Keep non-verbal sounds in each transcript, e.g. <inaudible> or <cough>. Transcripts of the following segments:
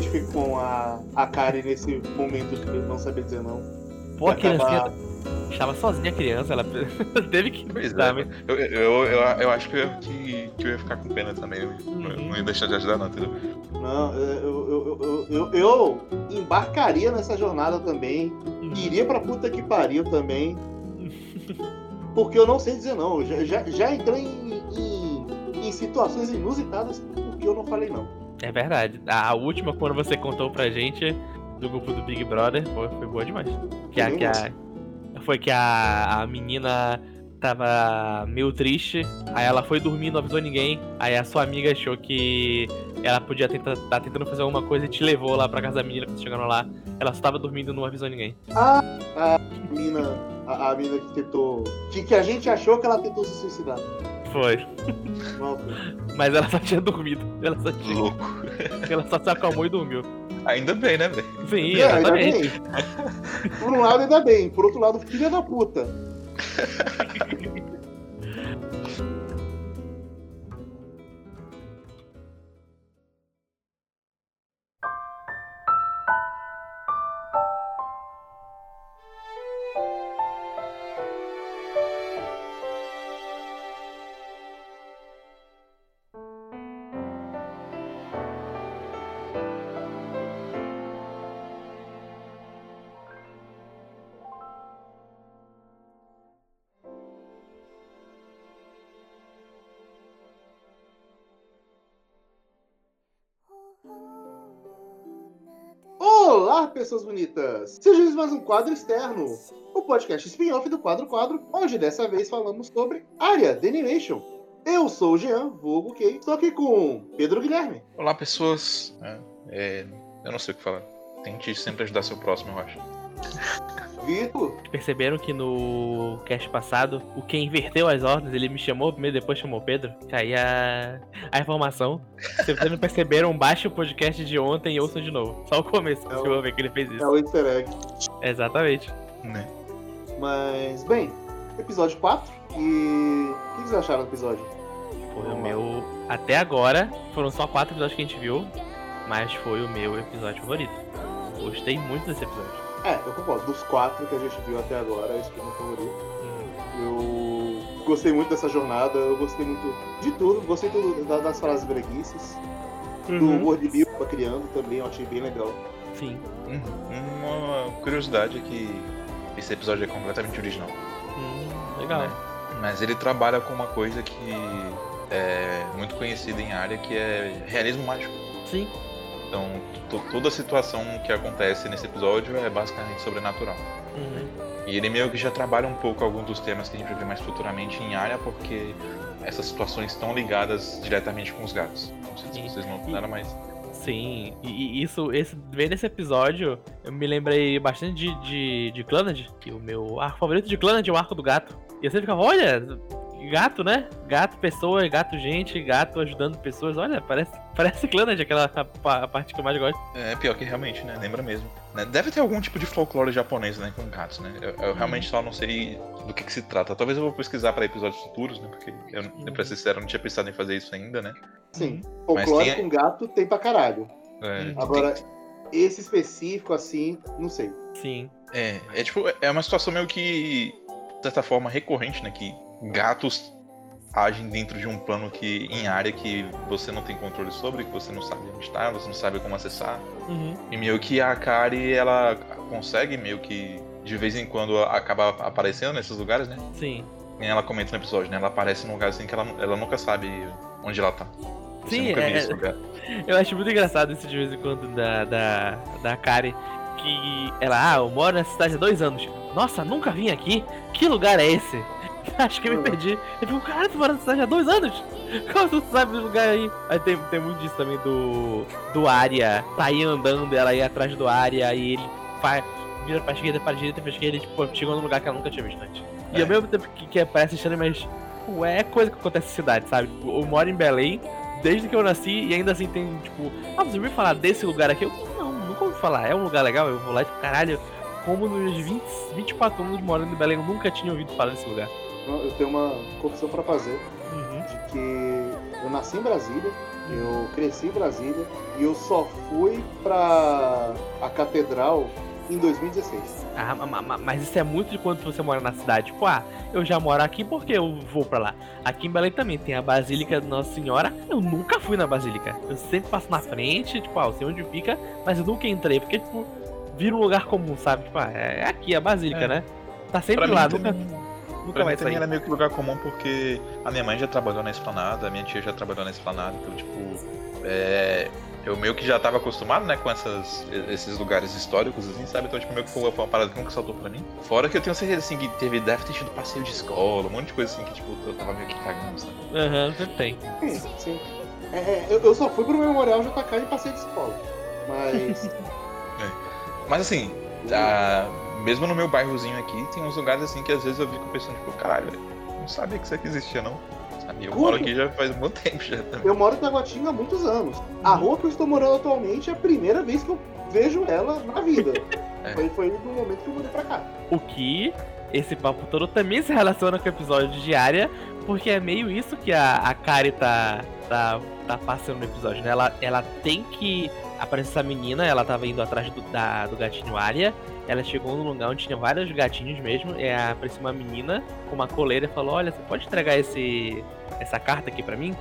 identifico com a, a Kari nesse momento de não saber dizer não. Pô, a criancinha estava sozinha a criança, ela <laughs> teve que. Pois é, mas- eu, eu, eu, eu acho que eu, que, que eu ia ficar com pena também. Não- Uhum. não ia deixar de ajudar, não, entendeu? Não, eu, eu, eu, eu, eu embarcaria nessa jornada também. Iria pra puta que pariu também. Porque eu não sei dizer não. Já, já, já entrei em, em, em situações inusitadas porque eu não falei não. É verdade. A última, quando você contou pra gente do grupo do Big Brother, foi, foi boa demais. Que a, que a- foi que a, a menina tava meio triste, aí ela foi dormir, não avisou ninguém, aí a sua amiga achou que ela podia tentar, tá tentando fazer alguma coisa e te levou lá pra casa da menina quando chegaram lá. Ela só tava dormindo e não avisou ninguém. A mina, a, a mina que tentou. Que, que a gente achou que ela tentou se suicidar. Foi. Mas ela só tinha dormido. Ela só, tinha, Louco. ela só se acalmou e dormiu. Ainda bem, né, velho? Sim, É, ainda bem. Por um lado, ainda bem. Por outro lado, filha da puta. <laughs> Olá, pessoas bonitas! Sejam a mais um quadro externo, o podcast spin-off do Quadro Quadro, onde dessa vez falamos sobre área de animation. Eu sou o Jean, vulgo Kay, estou aqui com Pedro Guilherme, Olá, pessoas. É, é, eu não sei o que falar. Tente sempre ajudar seu próximo, eu acho. Vitor, Perceberam que no cast passado, o que inverteu as ordens, ele me chamou primeiro, depois chamou o Pedro? Que aí a, a informação. Se vocês não perceberam, baixe o podcast de ontem e ouçam de novo. Só o começo, É o- ver que ele fez é isso. o easter egg. Exatamente. Né? Mas, bem, episódio 4, e o que vocês acharam do episódio? Foi o meu. Até agora, foram só quatro episódios que a gente viu, mas foi o meu episódio favorito. Gostei muito desse episódio. É, eu concordo, dos quatro que a gente viu até agora, esse foi o meu favorito. Hum, Eu gostei muito dessa jornada, eu gostei muito de tudo, gostei tudo da- das frases breguices, do Uhum. humor de Bill que tava criando também, eu achei bem legal. Sim. Uhum. Uma curiosidade é que esse episódio é completamente original. Hum, legal. Né? Mas ele trabalha com uma coisa que é muito conhecida em área, que é realismo mágico. Sim. Então, to- toda a situação que acontece nesse episódio é basicamente sobrenatural. Uhum. E ele meio que já trabalha um pouco alguns dos temas que a gente vai ver mais futuramente em área, porque essas situações estão ligadas diretamente com os gatos. Não sei se vocês notaram, mas Sim, e, isso, esse, vendo esse episódio, eu me lembrei bastante de, de, de Clannad, que o meu arco favorito de Clannad é o arco do gato. E eu sempre ficava, olha, gato, né? Gato, pessoa, gato, gente, gato ajudando pessoas. Olha, parece, <laughs> parece Clannad, aquela pa- a parte que eu mais gosto. é pior que realmente, né? Lembra mesmo. Né? Deve ter algum tipo de folclore japonês, né? Com gatos, né? Eu, eu realmente só não sei do que, que se trata. Talvez eu vou pesquisar para episódios futuros, né? Porque eu, pra ser sincero, eu não tinha pensado em fazer isso ainda, né? Sim, folclore tem- com gato tem pra caralho. É, Uhum. Agora, esse específico, assim, não sei. Sim. É, é tipo, é uma situação meio que, de certa forma, recorrente, né? Que gatos agem dentro de um plano que, em área que você não tem controle sobre, que você não sabe onde está, você não sabe como acessar. Uhum. E meio que a Kari, ela consegue meio que, de vez em quando, acaba aparecendo nesses lugares, né? Sim. Nem ela comenta no episódio, né? Ela aparece num lugar assim que ela, ela nunca sabe onde ela tá. Você Sim, nunca é- esse lugar. Eu acho muito engraçado isso de vez em quando da, da, da Kari. Que ela, ah, eu moro nessa cidade há dois anos. Nossa, nunca vim aqui. Que lugar é esse? <laughs> Acho que eu me perdi. Eu fico, caralho, tu mora nessa cidade há dois anos? <laughs> Como tu sabe do lugar aí? Aí tem, tem muito disso também do. Do Arya. Sair andando, ela ir atrás do Arya e ele faz. Vira pra esquerda, pra direita, pra esquerda e tipo, chegou num lugar que ela nunca tinha visto antes. E É. ao mesmo tempo que, que parece estranho, mas. Ué, é coisa que acontece na cidade, sabe? Tipo, Eu moro em Belém, desde que eu nasci e ainda assim tem, tipo, ah, você ouviu falar desse lugar aqui? Eu, não, nunca ouvi falar. É um lugar legal? Eu vou lá e tipo, caralho, como nos 20, 24 anos morando em Belém eu nunca tinha ouvido falar desse lugar. Eu tenho uma confissão pra fazer Uhum. de que eu nasci em Brasília, eu cresci em Brasília e eu só fui pra a catedral em 2016. Ah, mas isso é muito de quando você mora na cidade. Tipo, ah, eu já moro aqui porque eu vou pra lá. Aqui em Belém também tem a Basílica de Nossa Senhora. Eu nunca fui na Basílica. Eu sempre passo na frente, tipo, ah, eu sei onde fica, mas eu nunca entrei, porque, tipo, vira um lugar comum, sabe? Tipo, ah, é aqui a Basílica, é. né? Tá sempre pra lá, nunca. Nunca pra vai mim sair. era meio que lugar comum porque a minha mãe já trabalhou na esplanada, a minha tia já trabalhou na esplanada, então, tipo, é, eu meio que já tava acostumado, né, com essas, esses lugares históricos, assim, sabe? Então, tipo, meio que foi uma parada que nunca saltou pra mim. Fora que eu tenho certeza, assim, que teve, deve ter tido passeio de escola, um monte de coisa assim que, tipo, eu tava meio que cagando, sabe? Aham, uhum, tem. Sim, sim. É, é, eu, eu, só fui pro Memorial JK e passeio de escola. Mas. <laughs> é. Mas assim, a, mesmo no meu bairrozinho aqui, tem uns lugares assim que às vezes eu fico pensando, tipo, caralho, não sabia que isso aqui existia, não. Eu Como? moro aqui já faz muito <laughs> tempo já também. Eu moro em Taguatinga há muitos anos. A rua que eu estou morando atualmente é a primeira vez que eu vejo ela na vida. <laughs> é. foi, foi no momento que eu mudei pra cá. O que esse papo todo também se relaciona com o episódio de diária, porque é meio isso que a, a Kari tá, tá, tá passando no episódio, né? Ela, ela tem que. Aparece essa menina, ela tava indo atrás do, da, do gatinho Aria. Ela chegou num lugar onde tinha vários gatinhos mesmo. E apareceu uma menina com uma coleira e falou: Olha, você pode entregar esse, essa carta aqui para mim?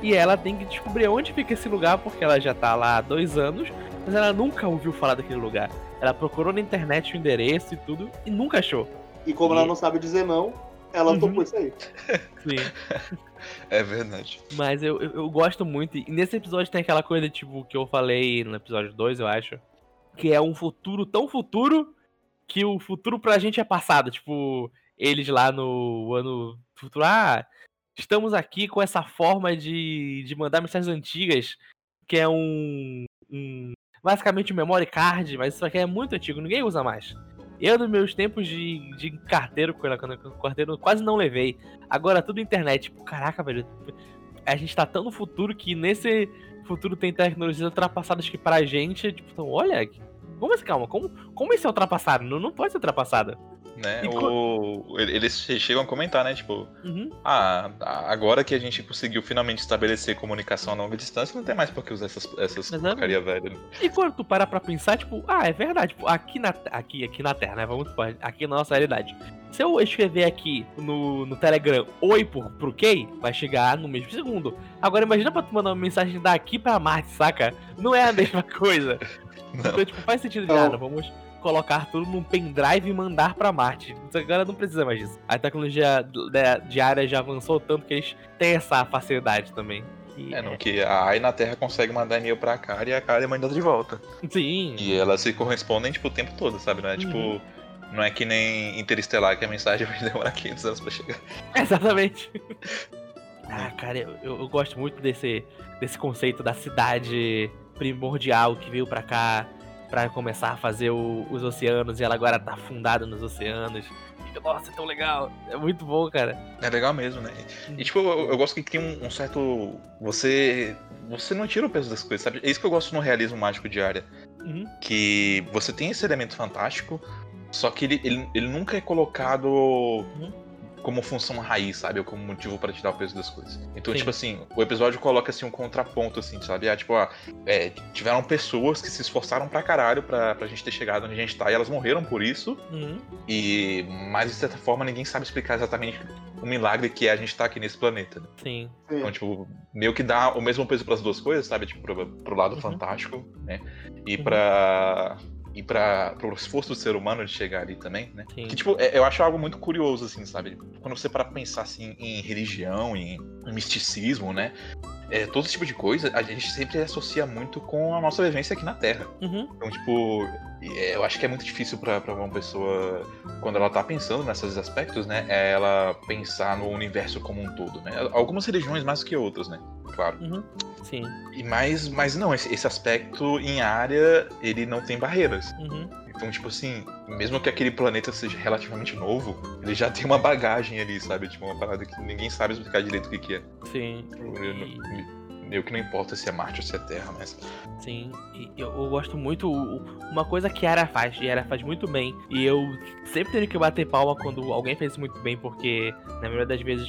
E ela tem que descobrir onde fica esse lugar, porque ela já tá lá há dois anos, mas ela nunca ouviu falar daquele lugar. Ela procurou na internet o endereço e tudo e nunca achou. E como e... ela não sabe dizer não, ela uhum. topou isso aí. <laughs> Sim. <laughs> É verdade. Mas eu, eu, eu, gosto muito. E nesse episódio tem aquela coisa, tipo, que eu falei no episódio 2, eu acho. Que é um futuro tão futuro que o futuro pra gente é passado. Tipo, eles lá no ano futuro. Ah, estamos aqui com essa forma de, de mandar mensagens antigas, que é um, um basicamente um memory card, mas isso aqui é muito antigo, ninguém usa mais. Eu, nos meus tempos de, de carteiro, quando carteiro quase não levei. Agora tudo internet. Tipo, caraca, velho. A gente tá tão no futuro que nesse futuro tem tecnologias ultrapassadas que pra gente, tipo, então, olha, como assim, calma, como, como isso é ultrapassado? Não, não pode ser ultrapassado. Né? O, eles chegam a comentar, né? Tipo, uhum. ah, agora que a gente conseguiu finalmente estabelecer comunicação a longa distância, não tem mais por que usar essas, essas porcaria velha. Né? E quando tu parar pra pensar, tipo, ah, é verdade, tipo, aqui na, aqui, aqui na Terra, né? Vamos aqui na nossa realidade. Se eu escrever aqui no, no Telegram oi por, pro Kay, vai chegar no mesmo segundo. Agora imagina pra tu mandar uma mensagem daqui pra Marte, saca? Não é a mesma <laughs> coisa. Não. Então, tipo, faz sentido de nada, vamos colocar tudo num pendrive e mandar para Marte. Agora não precisa mais disso. A tecnologia diária já avançou tanto que eles têm essa facilidade também. É, no que a AI na Terra consegue mandar e-mail pra Kari e a Kari manda de volta. Sim. E elas se correspondem, tipo, o tempo todo, sabe? Não é tipo. Uhum. Não é que nem Interestelar que a mensagem <laughs> vai demorar 500 anos pra chegar. <laughs> Exatamente. <laughs> ah, cara, eu, eu gosto muito desse, desse conceito da cidade primordial que veio pra cá para começar a fazer o, os oceanos e ela agora tá afundada nos oceanos. E, nossa, é tão legal. É muito bom, cara. É legal mesmo, né? E tipo, eu, eu gosto que tem um, um, certo. Você. Você não tira o peso das coisas, sabe? É isso que eu gosto no realismo mágico diário. Uhum. Que você tem esse elemento fantástico, só que ele, ele, ele nunca é colocado. Uhum como função raiz, sabe? Ou como motivo para tirar o peso das coisas. Então, Sim. tipo assim, o episódio coloca assim um contraponto, assim, sabe? Ah, tipo, ah, é, tiveram pessoas que se esforçaram pra caralho pra, pra gente ter chegado onde a gente tá e elas morreram por isso. Uhum. E, mas de certa forma, ninguém sabe explicar exatamente o milagre que é a gente tá aqui nesse planeta. Né? Sim. Então, tipo, meio que dá o mesmo peso para as duas coisas, sabe? Tipo, pro, pro lado uhum. fantástico, né? E uhum. pra e para o esforço do ser humano de chegar ali também, né? Sim. Que, tipo, é, eu acho algo muito curioso, assim, sabe? Quando você para pensar, assim, em religião, em, misticismo, né? É, todo tipo de coisa, a gente sempre associa muito com a nossa vivência aqui na Terra. Uhum. Então, tipo, é, eu acho que é muito difícil para uma pessoa, quando ela tá pensando nesses aspectos, né? É ela pensar no universo como um todo, né? Algumas religiões mais que outras, né? Claro. Uhum. Sim. E mais, mas não, esse, esse aspecto em área, ele não tem barreiras. Uhum. Então, tipo assim, mesmo que aquele planeta seja relativamente novo, ele já tem uma bagagem ali, sabe? Tipo, uma parada que ninguém sabe explicar direito o que, que é. Sim. Meio que não importa se é Marte ou se é Terra, mas. Sim, e eu, eu gosto muito. Uma coisa que a Ara faz, e a Ara faz muito bem, e eu sempre tenho que bater palma quando alguém fez isso muito bem, porque na maioria das vezes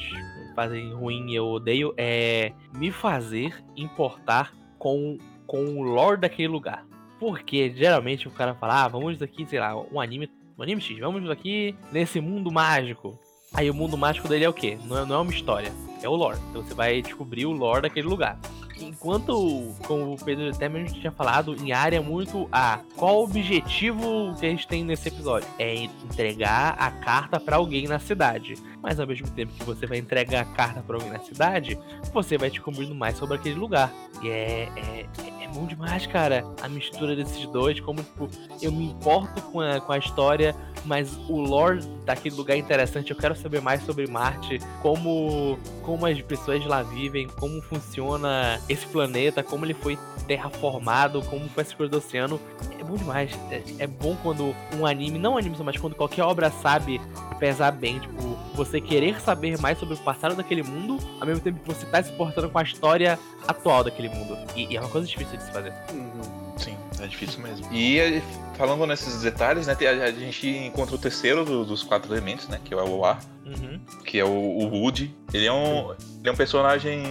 fazem ruim e eu odeio é me fazer importar com, com o lore daquele lugar. Porque geralmente o cara fala, ah, vamos aqui, sei lá, um anime, um anime X, vamos aqui nesse mundo mágico. Aí o mundo mágico dele é o quê? Não é, não é uma história, é o lore. Então você vai descobrir o lore daquele lugar. Enquanto, como o Pedro até mesmo tinha falado, em área muito a qual o objetivo que a gente tem nesse episódio? É entregar a carta para alguém na cidade. Mas ao mesmo tempo que você vai entregar a carta para alguém na cidade, você vai descobrindo mais sobre aquele lugar. E é, é, é bom demais, cara, a mistura desses dois, como tipo, eu me importo com a, com a história, mas o lore daquele lugar é interessante, eu quero saber mais sobre Marte, como, como as pessoas lá vivem, como funciona esse planeta, como ele foi terraformado, como foi essa coisa do oceano. É bom demais. É, é bom quando um anime, não um anime, mas quando qualquer obra sabe pesar bem, tipo, você querer saber mais sobre o passado daquele mundo, ao mesmo tempo que você tá se portando com a história atual daquele mundo. E, e é uma coisa difícil de se fazer. Uhum. Sim, é difícil mesmo. E falando nesses detalhes, né, a, a gente encontra o terceiro do, dos quatro elementos, né, que é o ar, uhum. que é o, o Woody. Ele é um, ele é um personagem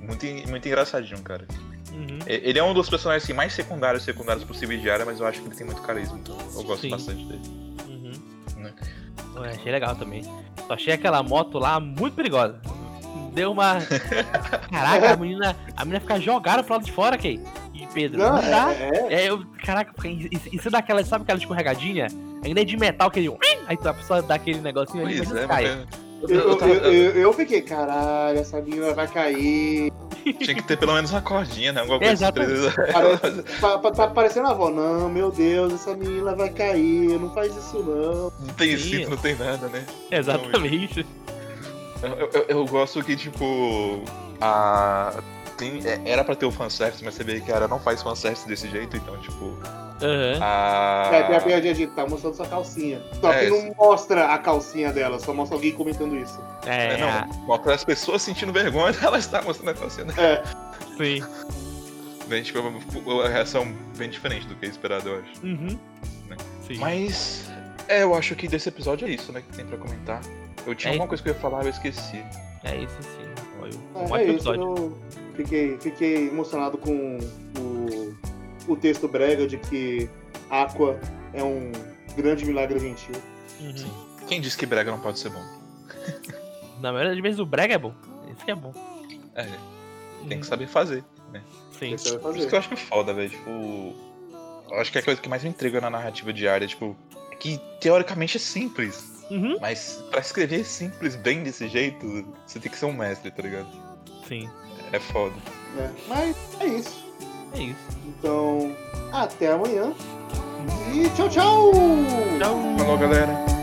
muito, muito engraçadinho, cara. Uhum. Ele é um dos personagens assim, mais secundários secundários possíveis de área, mas eu acho que ele tem muito carisma, então eu gosto Sim. bastante dele. Uhum. Né? Eu achei legal também. Só achei aquela moto lá muito perigosa. Deu uma. <laughs> Caraca, a menina, a menina fica jogada pro lado de fora, Kay. E Pedro, não, não dá. É, é. é eu, caraca, isso dá aquela, sabe aquela escorregadinha? Ainda é de metal, aquele. <laughs> Aí a pessoa dá aquele negocinho ali, mas é, cai. Eu, eu, eu, eu, fiquei, caralho, essa menina vai cair. Tinha que ter pelo menos uma cordinha, né? Alguma coisa Exatamente. Parece, tá, tá parecendo a avó. Não, meu Deus, essa menina vai cair. Não faz isso, não. Não tem cinto, não tem nada, né? Exatamente. Eu, eu, eu, gosto que, tipo, a. Tem, é, era pra ter o fanservice, mas você vê que a não faz fanservice desse jeito, então, tipo. Uhum. A... É, tem a piadinha tá mostrando sua calcinha. Só é, que não mostra a calcinha dela, só mostra alguém comentando isso. É, é não, mostra as pessoas sentindo vergonha <laughs> dela estar mostrando a calcinha dela. É. Sim. Bem, tipo, uma reação bem diferente do que é esperado, eu acho. Uhum. Né? Sim. Mas. É, eu acho que desse episódio é isso, né? Que tem pra comentar. Eu tinha é alguma coisa que eu ia falar, eu esqueci. É isso sim. Foi um é, é isso, eu fiquei, fiquei emocionado com o, o texto brega de que Aqua é um grande milagre gentil. Uhum. Quem disse que brega não pode ser bom? <laughs> Na maioria das vezes o brega é bom. Isso que é bom. É. Tem que saber fazer, né? Sim. Fazer. Por isso que eu acho que é foda, velho. Tipo. Eu acho que é a coisa que mais me intriga na narrativa diária, tipo, é que teoricamente é simples. Uhum. Mas pra escrever simples bem desse jeito, você tem que ser um mestre, tá ligado? Sim. É foda. É, mas é isso. É isso. Então, até amanhã. E tchau, tchau! Tchau! Falou, galera.